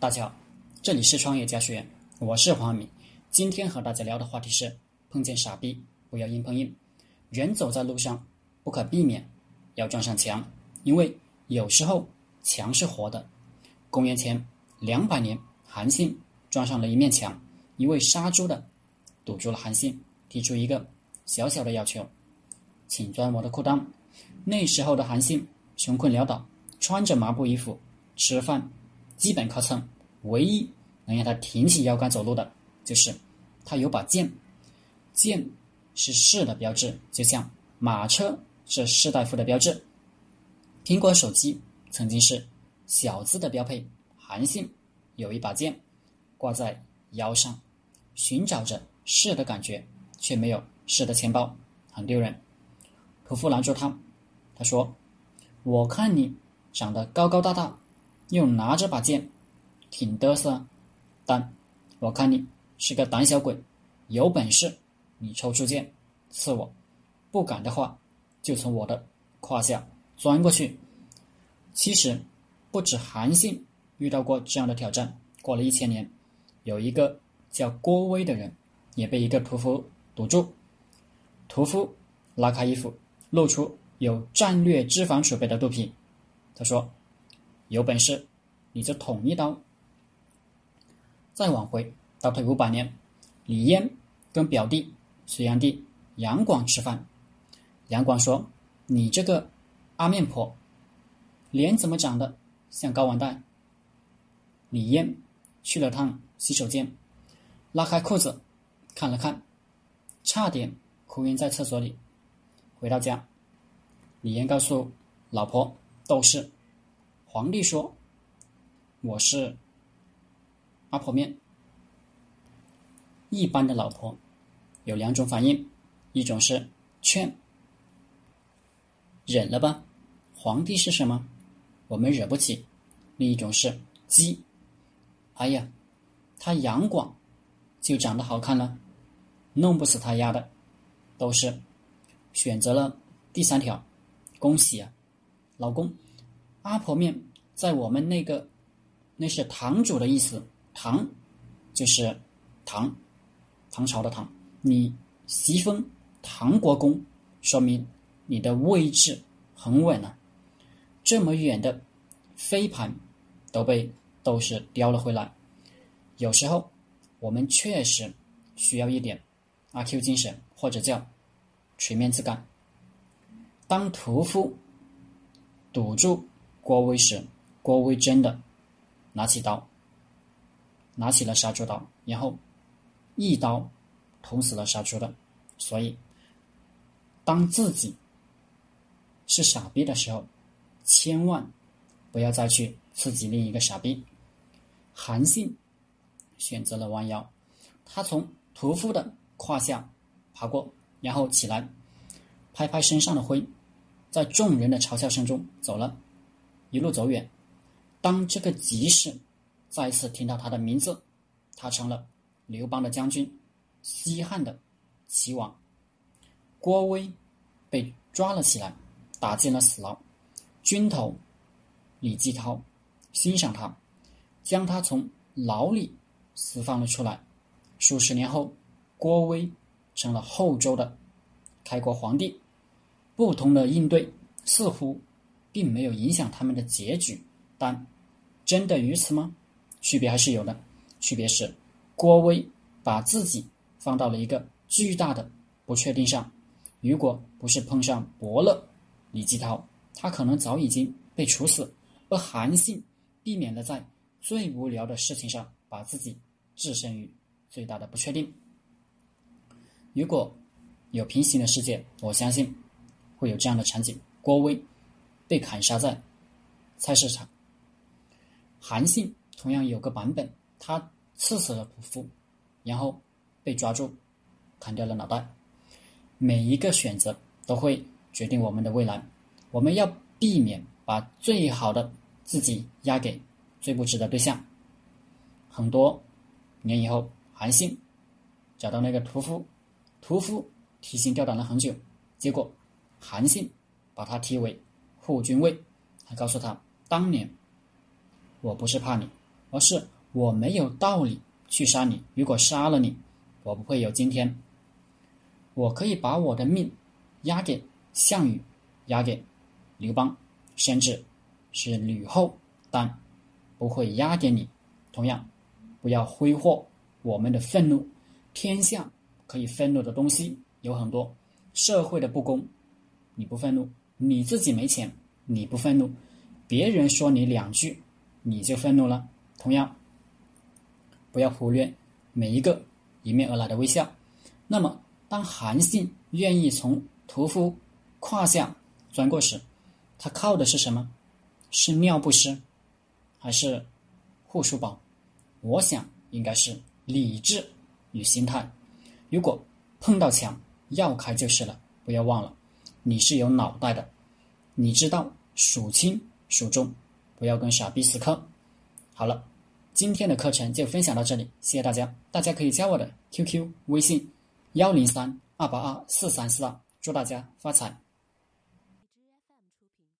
大家好，这里是创业家学院，我是黄敏。今天和大家聊的话题是：碰见傻逼不要硬碰硬。人走在路上，不可避免要撞上墙，因为有时候墙是活的。公元前两百年，韩信撞上了一面墙，一位杀猪的堵住了韩信，提出一个小小的要求：“请钻我的裤裆。”那时候的韩信穷困潦倒，穿着麻布衣服吃饭。基本靠蹭，唯一能让他挺起腰杆走路的，就是他有把剑。剑是士的标志，就像马车是士大夫的标志。苹果手机曾经是小资的标配。韩信有一把剑挂在腰上，寻找着士的感觉，却没有士的钱包，很丢人。屠夫拦住他，他说：“我看你长得高高大大。”又拿着把剑，挺嘚瑟，但我看你是个胆小鬼，有本事你抽出剑刺我，不敢的话就从我的胯下钻过去。其实不止韩信遇到过这样的挑战。过了一千年，有一个叫郭威的人也被一个屠夫堵住。屠夫拉开衣服，露出有战略脂肪储备的肚皮。他说。有本事，你就捅一刀。再往回倒退五百年，李渊跟表弟隋炀帝杨广吃饭，杨广说：“你这个阿面婆，脸怎么长得像高王蛋？”李渊去了趟洗手间，拉开裤子看了看，差点哭晕在厕所里。回到家，李渊告诉老婆窦氏。皇帝说：“我是阿婆面。”一般的老婆有两种反应，一种是劝，忍了吧，皇帝是什么，我们惹不起；另一种是激，哎呀，他杨广就长得好看了，弄不死他丫的，都是选择了第三条，恭喜啊，老公。阿婆面在我们那个，那是堂主的意思，堂就是唐，唐朝的唐。你袭封唐国公，说明你的位置很稳了。这么远的飞盘都被斗士叼了回来。有时候我们确实需要一点阿 Q 精神，或者叫垂面自干。当屠夫堵住。郭威时，郭威真的拿起刀，拿起了杀猪刀，然后一刀捅死了杀猪的。所以，当自己是傻逼的时候，千万不要再去刺激另一个傻逼。韩信选择了弯腰，他从屠夫的胯下爬过，然后起来，拍拍身上的灰，在众人的嘲笑声中走了。一路走远，当这个集市再次听到他的名字，他成了刘邦的将军，西汉的齐王。郭威被抓了起来，打进了死牢。军头李继涛欣赏他，将他从牢里释放了出来。数十年后，郭威成了后周的开国皇帝。不同的应对，似乎。并没有影响他们的结局，但真的如此吗？区别还是有的。区别是，郭威把自己放到了一个巨大的不确定上。如果不是碰上伯乐李继涛，他可能早已经被处死。而韩信避免了在最无聊的事情上把自己置身于最大的不确定。如果有平行的世界，我相信会有这样的场景：郭威。被砍杀在菜市场。韩信同样有个版本，他刺死了屠夫，然后被抓住，砍掉了脑袋。每一个选择都会决定我们的未来。我们要避免把最好的自己压给最不值的对象。很多年以后，韩信找到那个屠夫，屠夫提心吊胆了很久，结果韩信把他提为。护军位，还告诉他：“当年我不是怕你，而是我没有道理去杀你。如果杀了你，我不会有今天。我可以把我的命押给项羽，押给刘邦，甚至是吕后，但不会押给你。同样，不要挥霍我们的愤怒。天下可以愤怒的东西有很多，社会的不公，你不愤怒；你自己没钱，你不愤怒；别人说你两句，你就愤怒了。同样，不要忽略每一个迎面而来的微笑。那么，当韩信愿意从屠夫胯下钻过时，他靠的是什么？是尿不湿，还是护舒宝？我想应该是理智。与心态，如果碰到墙绕开就是了。不要忘了，你是有脑袋的，你知道孰轻孰重，不要跟傻逼死磕。好了，今天的课程就分享到这里，谢谢大家。大家可以加我的 QQ 微信幺零三二八二四三四二，祝大家发财。